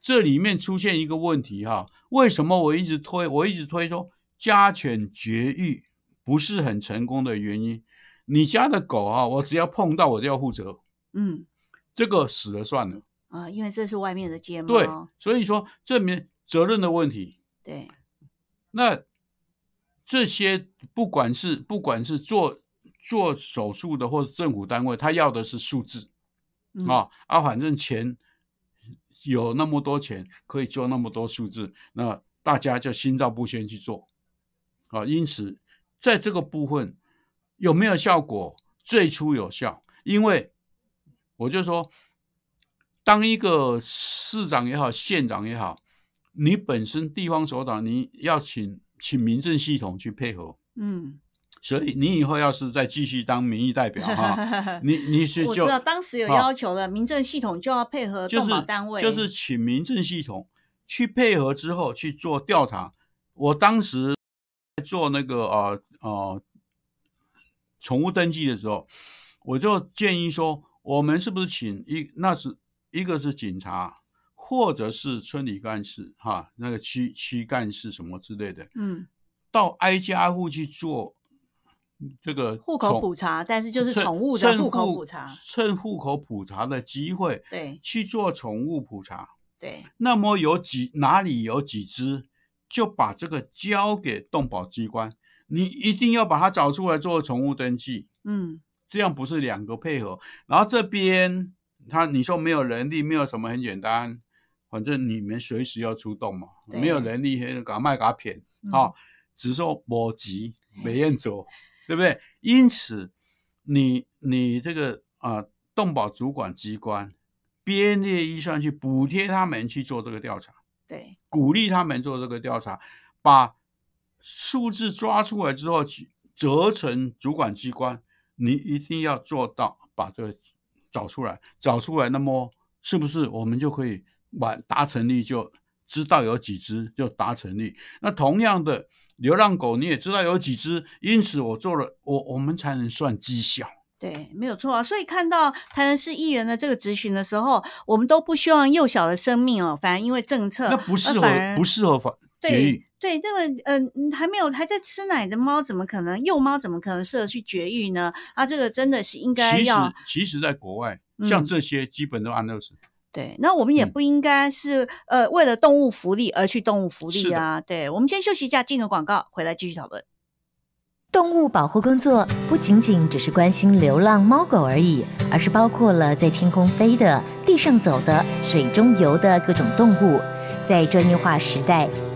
Speaker 3: 这里面出现一个问题哈，为什么我一直推，我一直推说家犬绝育不是很成功的原因？你家的狗啊，我只要碰到我就要负责，
Speaker 2: 嗯
Speaker 3: 这个死了算了。
Speaker 2: 啊，因为这是外面的睫毛。
Speaker 3: 对，所以说这面责任的问题，
Speaker 2: 对，
Speaker 3: 那这些不管是不管是做做手术的或者政府单位，他要的是数字
Speaker 2: 嗯
Speaker 3: 啊啊，反正钱有那么多钱可以做那么多数字，那大家就心照不宣去做啊。因此，在这个部分有没有效果？最初有效，因为我就说，当一个市长也好，县长也好，你本身地方首长，你要请请民政系统去配合。
Speaker 2: 嗯，
Speaker 3: 所以你以后要是再继续当民意代表哈，你你是就
Speaker 2: 我知道当时有要求的，民政系统就要配合动
Speaker 3: 就是
Speaker 2: 保单位，
Speaker 3: 就是请民政系统去配合之后去做调查。我当时做那个呃呃宠物登记的时候，我就建议说，我们是不是请一那是一个是警察，或者是村里干事哈，那个区区干事什么之类的，
Speaker 2: 嗯。
Speaker 3: 到挨家挨户去做这个
Speaker 2: 户口普查，但是就是
Speaker 3: 趁
Speaker 2: 宠物的
Speaker 3: 趁
Speaker 2: 户口普查，
Speaker 3: 趁户口普查的机会，
Speaker 2: 对
Speaker 3: 去做宠物普查。
Speaker 2: 对，
Speaker 3: 那么有几哪里有几只，就把这个交给动保机关，你一定要把它找出来做宠物登记，
Speaker 2: 嗯
Speaker 3: 这样不是两个配合。然后这边他你说没有人力，没有什么很简单，反正你们随时要出动嘛，
Speaker 2: 对
Speaker 3: 没有人力，给他卖给他骗
Speaker 2: 嗯
Speaker 3: 啊，只说我急没人走，对不对？因此，你你这个啊、动保主管机关编列预算去补贴他们去做这个调查，
Speaker 2: 对，
Speaker 3: 鼓励他们做这个调查，把数字抓出来之后，去责成主管机关，你一定要做到把这个找出来，找出来，那么是不是我们就可以完达成率就知道有几只就达成率？那同样的，流浪狗你也知道有几只，因此我做了，我我们才能算绩效。
Speaker 2: 对，没有错啊。所以看到台南市议员的这个质询的时候，我们都不希望幼小的生命哦，反而因为政策，
Speaker 3: 那不适合不适合法绝
Speaker 2: 对
Speaker 3: 育。
Speaker 2: 对，那么嗯、呃，还没有还在吃奶的猫，怎么可能幼猫怎么可能适合去绝育呢？啊，这个真的是应该
Speaker 3: 其实
Speaker 2: 要
Speaker 3: 其实，在国外，
Speaker 2: 嗯
Speaker 3: 像这些基本都安乐死。
Speaker 2: 对。那我们也
Speaker 3: 嗯
Speaker 2: 不应该是、呃为了动物福利而去动物福利啊。对，我们先休息一下，进个广告，回来继续讨论。
Speaker 4: 动物保护工作不仅仅只是关心流浪猫狗而已，而是包括了在天空飞的、地上走的、水中游的各种动物。在专业化时代，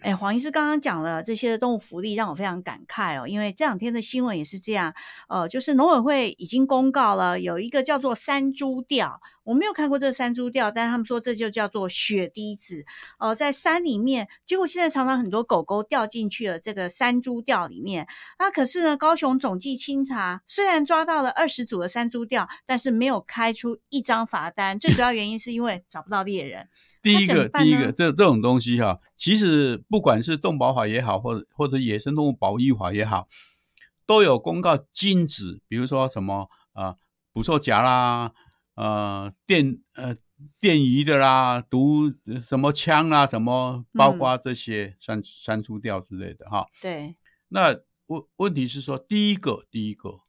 Speaker 2: 哎，黄医师刚刚讲了这些动物福利，让我非常感慨哦。因为这两天的新闻也是这样，呃，就是农委会已经公告了有一个叫做山猪钓，我没有看过这个山猪钓，但他们说这就叫做雪滴子，呃，在山里面，结果现在常常很多狗狗掉进去了这个山猪钓里面。那可是呢，高雄总计清查，虽然抓到了二十组的山猪钓，但是没有开出一张罚单，最主要原因是因为找不到猎人。
Speaker 3: 第一个，第一个，这这种东西哈、其实不管是动保法也好，或者或者野生动物保育法也好，都有公告禁止，比如说什么啊，捕兽夹啦，呃，电呃电鱼的啦，毒什么枪啦，什么，包括这些删删除掉之类的哈、
Speaker 2: 对，
Speaker 3: 那问问题是说，第一个，第一个，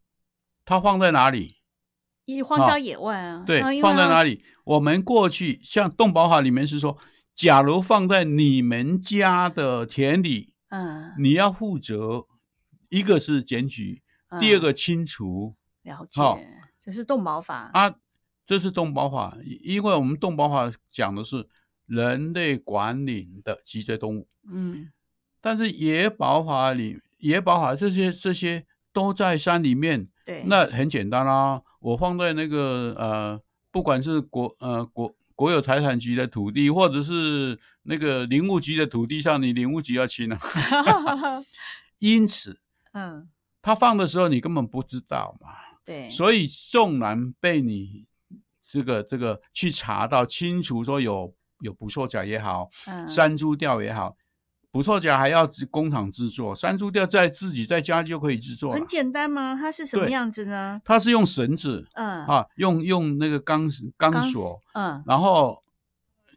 Speaker 3: 它放在哪里？
Speaker 2: 一荒郊野外啊，
Speaker 3: 对
Speaker 2: 啊，
Speaker 3: 放在哪
Speaker 2: 里？
Speaker 3: 我们过去像动保法里面是说，假如放在你们家的田里，
Speaker 2: 嗯，
Speaker 3: 你要负责，一个是检举，第二
Speaker 2: 嗯
Speaker 3: 个清除
Speaker 2: 了解，这是动保法。
Speaker 3: 啊。这是动保法，因为我们动保法讲的是人类管理的脊椎动物，
Speaker 2: 嗯，
Speaker 3: 但是野保法里，野保法这些这些都在山里面，
Speaker 2: 对，
Speaker 3: 那很简单啦、我放在那个呃，不管是国呃国国有财产局的土地，或者是那个林务局的土地上，你林务局要清啊。因此，
Speaker 2: 嗯，
Speaker 3: 他放的时候你根本不知道嘛。
Speaker 2: 对，
Speaker 3: 所以纵然被你这个这个去查到清楚，说有有捕兽夹也好，
Speaker 2: 嗯
Speaker 3: 山猪吊也好，捕兽夹还要工厂制作，山猪吊在自己在家就可以制作
Speaker 2: 很。简单吗？它是什么样子呢？
Speaker 3: 它是用绳子
Speaker 2: 嗯，
Speaker 3: 啊，用用那个钢钢
Speaker 2: 钢
Speaker 3: 索，
Speaker 2: 嗯，
Speaker 3: 然后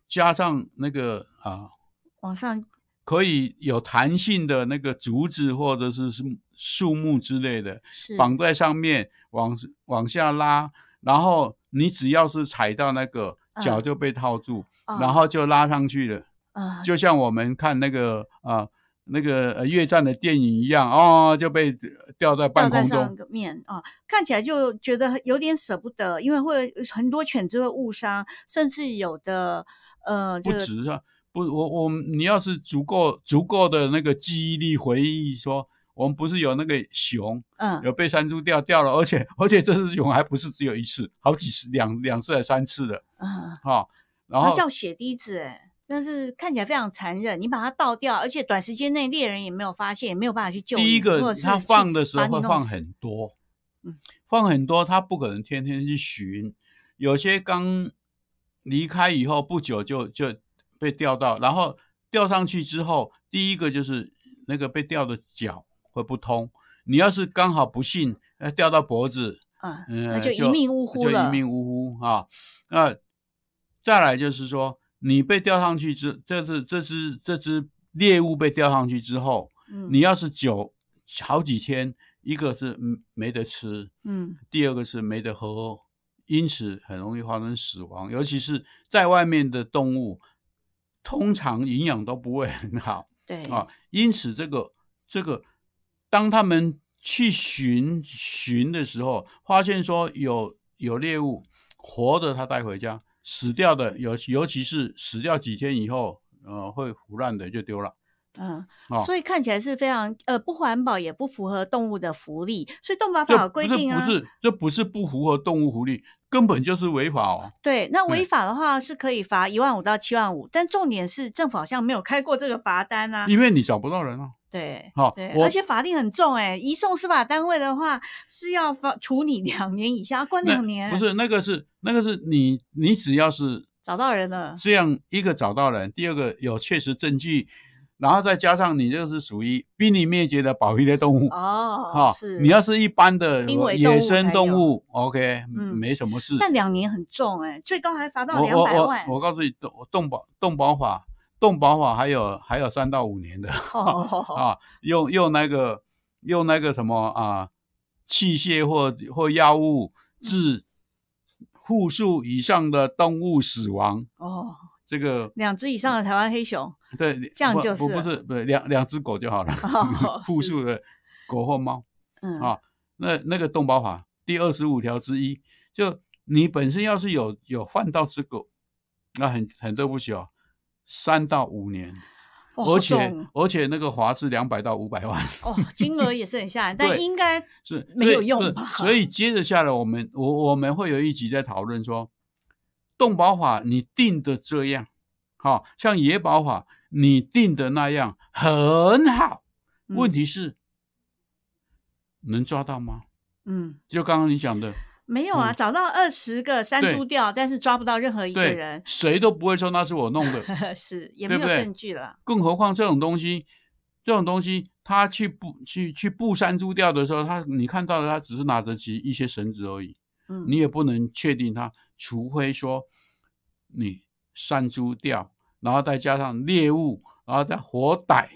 Speaker 3: 加上那个啊，
Speaker 2: 往上，
Speaker 3: 可以有弹性的那个竹子或者是是树木之类的，绑在上面往往下拉，然后你只要是踩到那个
Speaker 2: 嗯
Speaker 3: 脚就被套住，
Speaker 2: 哦
Speaker 3: 然后就拉上去了，
Speaker 2: 啊，
Speaker 3: 就像我们看那个啊。那个呃越战的电影一样哦，就被吊在半空中。
Speaker 2: 上面啊，看起来就觉得有点舍不得，因为会很多犬只会误伤，甚至有的呃，这个
Speaker 3: 不止啊，不，我我你要是足够足够的那个记忆力回忆说，我们不是有那个熊
Speaker 2: 嗯
Speaker 3: 有被山猪吊掉了，而且而且这只熊还不是只有一次，好几次两两次还三次的
Speaker 2: 嗯，
Speaker 3: 哈、然后
Speaker 2: 叫血滴子哎。但是看起来非常残忍，你把它倒掉，而且短时间内猎人也没有发现，也没有办法去救你。
Speaker 3: 第一个
Speaker 2: 或者是去
Speaker 3: 它放的时候会放很多，
Speaker 2: 嗯，
Speaker 3: 放很多，他不可能天天去寻，有些刚离开以后不久就就被钓到，然后钓上去之后，第一个就是那个被钓的脚会不通，你要是刚好不幸呃钓到脖子，
Speaker 2: 嗯，
Speaker 3: 嗯、
Speaker 2: 那就一命呜呼
Speaker 3: 就
Speaker 2: 了。
Speaker 3: 一命呜呼啊。那再来就是说，你被钓上去之，这只这只这只猎物被钓上去之后，
Speaker 2: 嗯
Speaker 3: 你要是久好几天，一个是嗯没得吃，
Speaker 2: 嗯
Speaker 3: 第二个是没得喝，因此很容易发生死亡。尤其是在外面的动物，通常营养都不会很好。
Speaker 2: 对
Speaker 3: 啊，因此这个这个，当他们去寻寻的时候，发现说有有猎物活的，他带回家；死掉的，尤尤其是死掉几天以后，呃，会腐烂的就丢了。
Speaker 2: 嗯，
Speaker 3: 哦
Speaker 2: 所以看起来是非常呃不环保，也不符合动物的福利。所以动保法有规定啊，
Speaker 3: 是不是这不是不符合动物福利，根本就是违法哦。
Speaker 2: 对，那违法的话是可以罚一万五到七万五，但重点是政府好像没有开过这个罚单啊。
Speaker 3: 因为你找不到人啊。
Speaker 2: 对，
Speaker 3: 好
Speaker 2: 对，而且法定很重哎、移送司法单位的话是要罚处你两年以下，关两年。
Speaker 3: 不是那个是那个是你你只要是
Speaker 2: 找到人了，
Speaker 3: 这样一个找到人，第二个有确实证据，然后再加上你这个是属于濒临灭绝的保育类动物。
Speaker 2: 哦，
Speaker 3: 哈、
Speaker 2: 是
Speaker 3: 你要是一般的野生动物，OK，
Speaker 2: 嗯
Speaker 3: 没什么事。
Speaker 2: 但两年很重哎、最高还罚到
Speaker 3: 我我我
Speaker 2: 两百万。
Speaker 3: 我告诉你，动动保动保法，动保法还有还有三到五年的。
Speaker 2: 哦，
Speaker 3: 啊，用用那个用那个什么啊器械或或药物致户数以上的动物死亡，
Speaker 2: 哦，
Speaker 3: 这个
Speaker 2: 两只以上的台湾黑熊，
Speaker 3: 对，
Speaker 2: 这样就是
Speaker 3: 不不是不是两两只狗就好了
Speaker 2: 哦，
Speaker 3: 户
Speaker 2: 是
Speaker 3: 数的狗或猫。
Speaker 2: 嗯，
Speaker 3: 啊，那那个动保法第二十五条之一，就你本身要是有有犯到只狗，那很很对不起哦，三到五年，
Speaker 2: 哦
Speaker 3: 而且而且那个华是两百到五百万，
Speaker 2: 哦，金额也是很吓人，但应该
Speaker 3: 是
Speaker 2: 没有用吧
Speaker 3: 所以 接着下来，我们我我们会有一集在讨论说，动保法你定的这样，好、像野保法你定的那样很好，问
Speaker 2: 嗯
Speaker 3: 题是能抓到吗？
Speaker 2: 嗯。
Speaker 3: 就刚刚你讲的。
Speaker 2: 没有啊，
Speaker 3: 嗯
Speaker 2: 找到二十个山
Speaker 3: 对
Speaker 2: 猪吊，但是抓不到任何一个人，，
Speaker 3: 谁都不会说那是我弄的，
Speaker 2: 是也没有证据了。
Speaker 3: 更何况这种东西，这种东西，他去布去去布山猪钓的时候，他你看到的他只是拿着起一些绳子而已，
Speaker 2: 嗯，
Speaker 3: 你也不能确定他，除非说你山猪钓，然后再加上猎物，然后再活逮，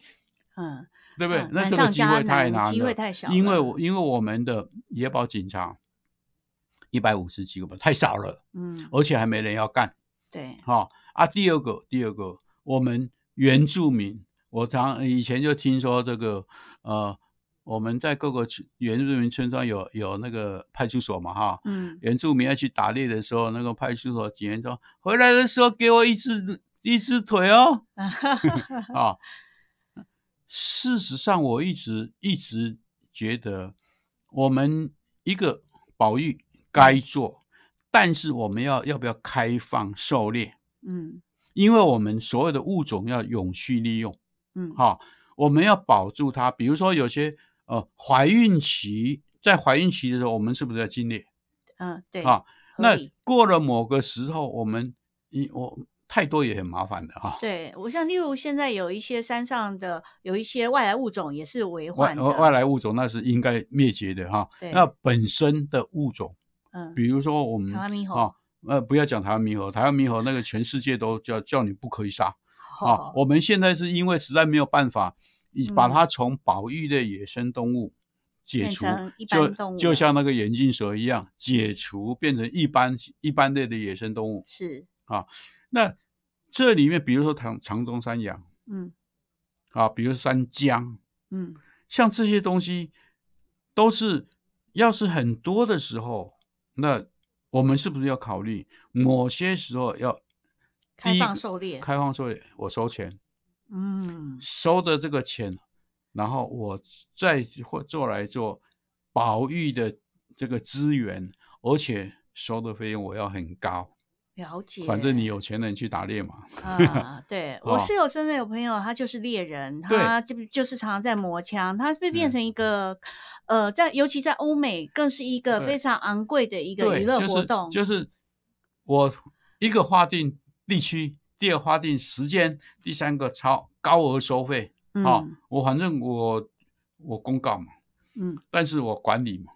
Speaker 2: 嗯，
Speaker 3: 对不对？
Speaker 2: 嗯
Speaker 3: 那这个机会太
Speaker 2: 难机会，太小了
Speaker 3: 因为我因为我们的野保警察一百五十几个吧，太少了，
Speaker 2: 嗯，
Speaker 3: 而且还没人要干。
Speaker 2: 对，
Speaker 3: 哈、啊，第二个，第二个，我们原住民，我常以前就听说这个，呃，我们在各个村原住民村庄有有那个派出所嘛，哈，
Speaker 2: 嗯，
Speaker 3: 原住民要去打猎的时候，那个派出所警员说，回来的时候给我一只一只腿哦，啊，事实上，我一直一直觉得，我们一个保育该做，但是我们要要不要开放狩猎？
Speaker 2: 嗯
Speaker 3: 因为我们所有的物种要永续利用，
Speaker 2: 嗯，
Speaker 3: 哈、我们要保住它。比如说有些呃怀孕期在怀孕期的时候，我们是不是要禁猎
Speaker 2: 嗯，对，
Speaker 3: 啊？那过了某个时候，我们一我太多也很麻烦的哈。
Speaker 2: 对我像例如现在有一些山上的有一些外来物种也是为
Speaker 3: 外
Speaker 2: 患的，
Speaker 3: 外来物种那是应该灭绝的哈。
Speaker 2: 对
Speaker 3: 那本身的物种，
Speaker 2: 嗯，
Speaker 3: 比如说我们
Speaker 2: 台湾猕猴。
Speaker 3: 啊，呃，不要讲台湾猕猴，台湾猕猴那个全世界都叫叫你不可以杀啊。我们现在是因为实在没有办法，你把
Speaker 2: 嗯
Speaker 3: 它从保育类野生动物解除就就像那个眼镜蛇一样，解除变成一般一般类的野生动物。
Speaker 2: 是。
Speaker 3: 啊，那这里面，比如说长长鬃山羊
Speaker 2: 嗯。
Speaker 3: 啊，比如山姜，
Speaker 2: 嗯，
Speaker 3: 像这些东西，都是要是很多的时候，那我们是不是要考虑某些时候要
Speaker 2: 开放狩猎，
Speaker 3: 开放狩猎，我收钱，
Speaker 2: 嗯，
Speaker 3: 收的这个钱，然后我再或做来做保育的这个资源，而且收的费用我要很高，
Speaker 2: 了解。
Speaker 3: 反正你有钱人去打猎嘛。
Speaker 2: 啊，对 我
Speaker 3: 哦
Speaker 2: 是有真的有朋友，他就是猎人，
Speaker 3: 对
Speaker 2: 他就就是常常在磨枪，他被变
Speaker 3: 嗯
Speaker 2: 成一个，呃，在尤其在欧美，更是一个非常昂贵的一个，娱乐活动。
Speaker 3: 就是我一个划定地区，第二划定时间，第三个超高额收费。啊、
Speaker 2: 嗯
Speaker 3: 我反正我我公告嘛，
Speaker 2: 嗯，
Speaker 3: 但是我管理嘛，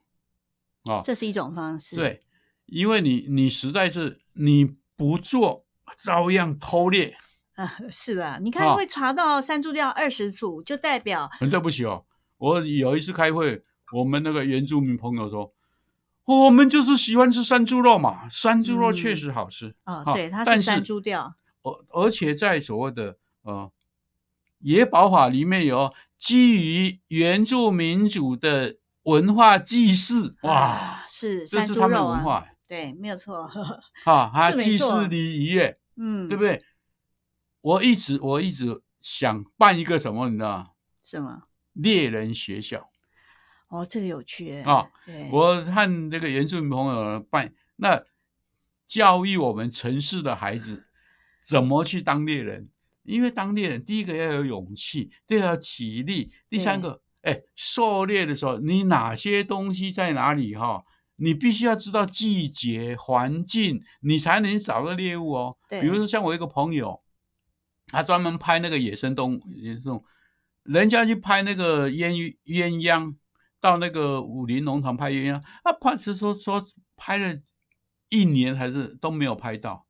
Speaker 3: 啊、
Speaker 2: 这是一种方式。，
Speaker 3: 对，因为你你实在是你不做，照样偷猎。
Speaker 2: 啊，是的，你看
Speaker 3: 啊
Speaker 2: 会查到山猪料二十组，就代表
Speaker 3: 很对不起哦，我有一次开会，我们那个原住民朋友说。我们就是喜欢吃山猪肉嘛，山猪肉确
Speaker 2: 嗯
Speaker 3: 实好吃
Speaker 2: 啊，
Speaker 3: 啊
Speaker 2: 对，它是山猪调。
Speaker 3: 而而且在所谓的呃野保法里面有基于原住民族的文化祭祀，哇，
Speaker 2: 啊，是山
Speaker 3: 这是他们
Speaker 2: 猪肉啊，
Speaker 3: 文化
Speaker 2: 对，没有错。
Speaker 3: 啊，还
Speaker 2: 是没
Speaker 3: 祭祀礼仪耶，
Speaker 2: 嗯，
Speaker 3: 对不对？我一直我一直想办一个什么，你知道吗？
Speaker 2: 什么？
Speaker 3: 猎人学校
Speaker 2: 哦，这个有趣
Speaker 3: 啊。
Speaker 2: 对，
Speaker 3: 我和这个原住民朋友办，那教育我们城市的孩子怎么去当猎人。因为当猎人，第一个要有勇气，第二个要体力，第三个，哎，狩猎的时候，你哪些东西在哪里哈？你必须要知道季节、环境，你才能找到猎物哦。
Speaker 2: 对
Speaker 3: 比如说像我一个朋友，他专门拍那个野生动物，野生动物，人家去拍那个鸳鸳鸯，到那个武林农场拍鸳鸯，他拍是说说拍了一年还是都没有拍到，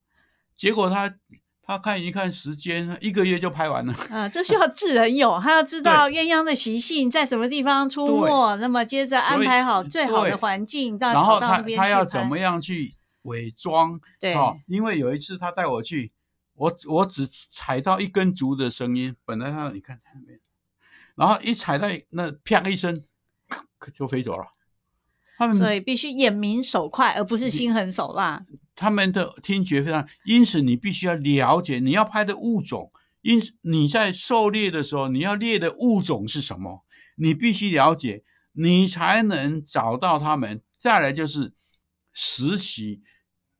Speaker 3: 结果他他看一看时间，一个月就拍完了。
Speaker 2: 啊，这需要智人有，他要知道鸳鸯的习性，在什么地方出没，那么接着安排好最好的
Speaker 3: 对
Speaker 2: 环境，到
Speaker 3: 然后他他要怎么样去伪装？
Speaker 2: 对
Speaker 3: 哦，因为有一次他带我去，我我只踩到一根竹的声音，本来他你看看没有，然后一踩到那啪一声，就飞走了。他们
Speaker 2: 所以必须眼明手快，而不是心狠手辣。
Speaker 3: 他们的听觉非常，因此你必须要了解你要拍的物种。因此你在狩猎的时候，你要猎的物种是什么，你必须了解，你才能找到他们。再来就是时期，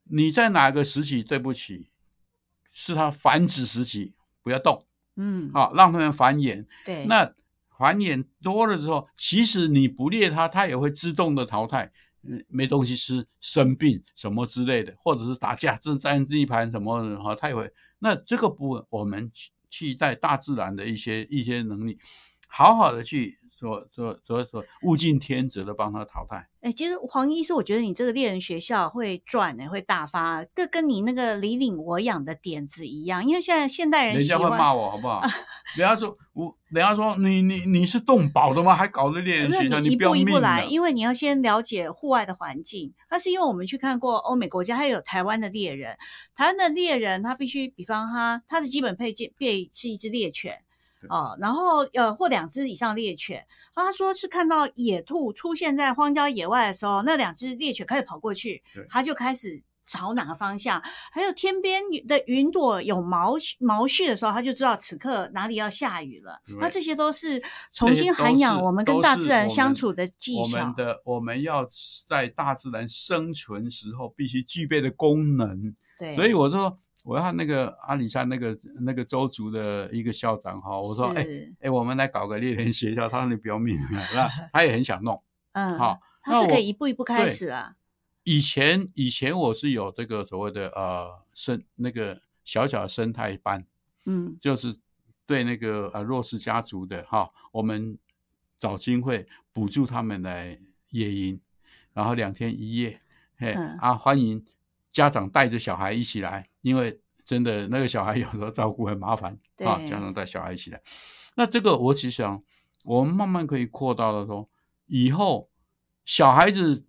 Speaker 3: 你在哪个时期？对不起，是它繁殖时期，不要动
Speaker 2: 嗯，
Speaker 3: 啊，让它们繁衍。
Speaker 2: 对，
Speaker 3: 那繁衍多了之后，其实你不猎它，它也会自动的淘汰。嗯，没东西吃，生病什么之类的，或者是打架，正占地盘什么的哈，他也会。那这个部分，我们期待大自然的一些一些能力，好好的去所所所所物竞天择的帮他淘汰。
Speaker 2: 哎，其实黄医师，我觉得你这个猎人学校会赚呢，会大发，这跟你那个你领我养的点子一样，因为现在现代人
Speaker 3: 人家会骂我好不好？人家说我，人家说你你你是动保的吗？还搞这猎人学校，
Speaker 2: 那你一
Speaker 3: 不要命
Speaker 2: 步一步来，因为你要先了解户外的环境。那是因为我们去看过欧美国家，还有台湾的猎人。台湾的猎人他必须，比方他他的基本配件配是一只猎犬
Speaker 3: 对
Speaker 2: 哦，然后呃或两只以上猎犬。他说是看到野兔出现在荒郊野外的时候，那两只猎犬开始跑过去，他就开始。朝哪个方向？还有天边的云朵有毛毛絮的时候，他就知道此刻哪里要下雨了。那
Speaker 3: 对
Speaker 2: 这些都是重新涵养我们跟大自然相处的技巧
Speaker 3: 我们。的我们要在大自然生存时候必须具备的功能。
Speaker 2: 对，
Speaker 3: 所以我说，我要那个阿里山那个那个州族的一个校长哈，我说，哎
Speaker 2: 是
Speaker 3: 哎，我们来搞个猎人学校，他说你不要命了，那他也很想弄。
Speaker 2: 嗯，
Speaker 3: 好，
Speaker 2: 他是可以一步一步开始啊。
Speaker 3: 以前以前我是有这个所谓的呃生那个小小的生态班，
Speaker 2: 嗯
Speaker 3: 就是对那个呃弱势家族的哈，我们找经费补助他们来夜营，然后两天一夜，嘿、
Speaker 2: 嗯
Speaker 3: 啊欢迎家长带着小孩一起来，因为真的那个小孩有时候照顾很麻烦啊，家长带小孩一起来。那这个我只想，我们慢慢可以扩大的说，以后小孩子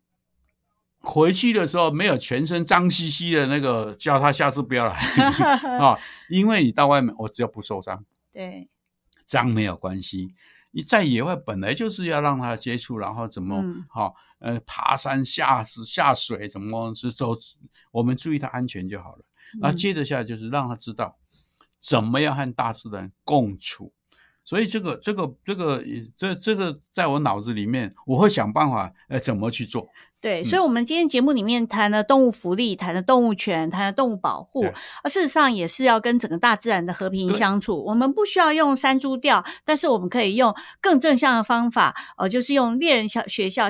Speaker 3: 回去的时候没有全身脏兮兮的那个，叫他下次不要来啊，因为你到外面，我只要不受伤，
Speaker 2: 对，
Speaker 3: 脏没有关系。你在野外本来就是要让他接触，然后怎么
Speaker 2: 嗯
Speaker 3: 好、呃爬山下下水怎么是走，我们注意他安全就好了。那
Speaker 2: 嗯
Speaker 3: 接着下来就是让他知道怎么样和大自然共处。所以这个这个这个这这个在我脑子里面，我会想办法呃怎么去做。
Speaker 2: 对，
Speaker 3: 嗯
Speaker 2: 所以，我们今天节目里面谈了动物福利，谈了动物权，谈了动物保护，而事实上也是要跟整个大自然的和平相处。我们不需要用山猪调，但是我们可以用更正向的方法，呃，就是用猎人小学校。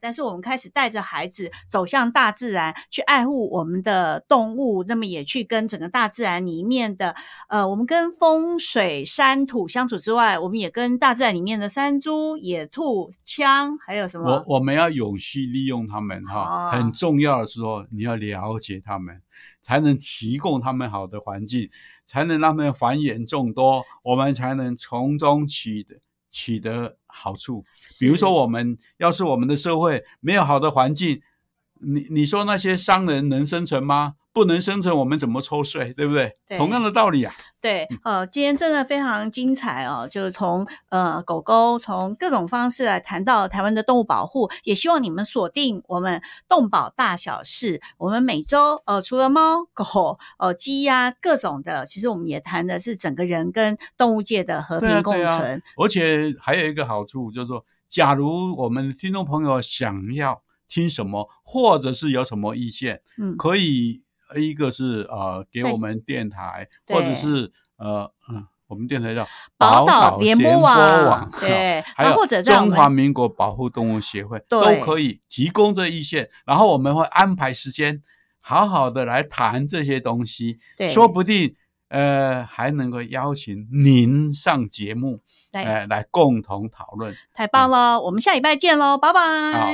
Speaker 2: 但是我们开始带着孩子走向大自然，去爱护我们的动物，那么也去跟整个大自然里面的，呃，我们跟风水山土相处之外，我们也跟大自然里面的山猪、野兔、枪，还有什么？
Speaker 3: 我我们要永续利用它们哈，
Speaker 2: 啊
Speaker 3: 很重要的时候你要了解它们，才能提供它们好的环境，才能让它们繁衍众多，我们才能从中取得取得好处。比如说，我们要是我们的社会没有好的环境，你你说那些商人能生存吗？不能生存，我们怎么抽税，对不对？
Speaker 2: 对
Speaker 3: 同样的道理啊。
Speaker 2: 对，呃，今天真的非常精彩哦，就是从呃狗狗从各种方式来谈到台湾的动物保护，也希望你们锁定我们动保大小事。我们每周呃除了猫狗呃鸡鸭各种的，其实我们也谈的是整个人跟动物界的和平共存。
Speaker 3: 而且还有一个好处，就是说，假如我们听众朋友想要听什么，或者是有什么意见，
Speaker 2: 嗯，
Speaker 3: 可以呃一个是呃给我们电台，或者是呃嗯，我们电台叫
Speaker 2: 宝岛联播网
Speaker 3: 网，
Speaker 2: 对
Speaker 3: 还有
Speaker 2: 或者
Speaker 3: 中华民国保护动物协会都可以提供这意见，然后我们会安排时间，好好的来谈这些东西，
Speaker 2: 对，
Speaker 3: 说不定。呃，还能够邀请您上节目，
Speaker 2: 对
Speaker 3: 呃，来共同讨论。
Speaker 2: 太棒了，我们下礼拜见喽，拜拜。
Speaker 3: 好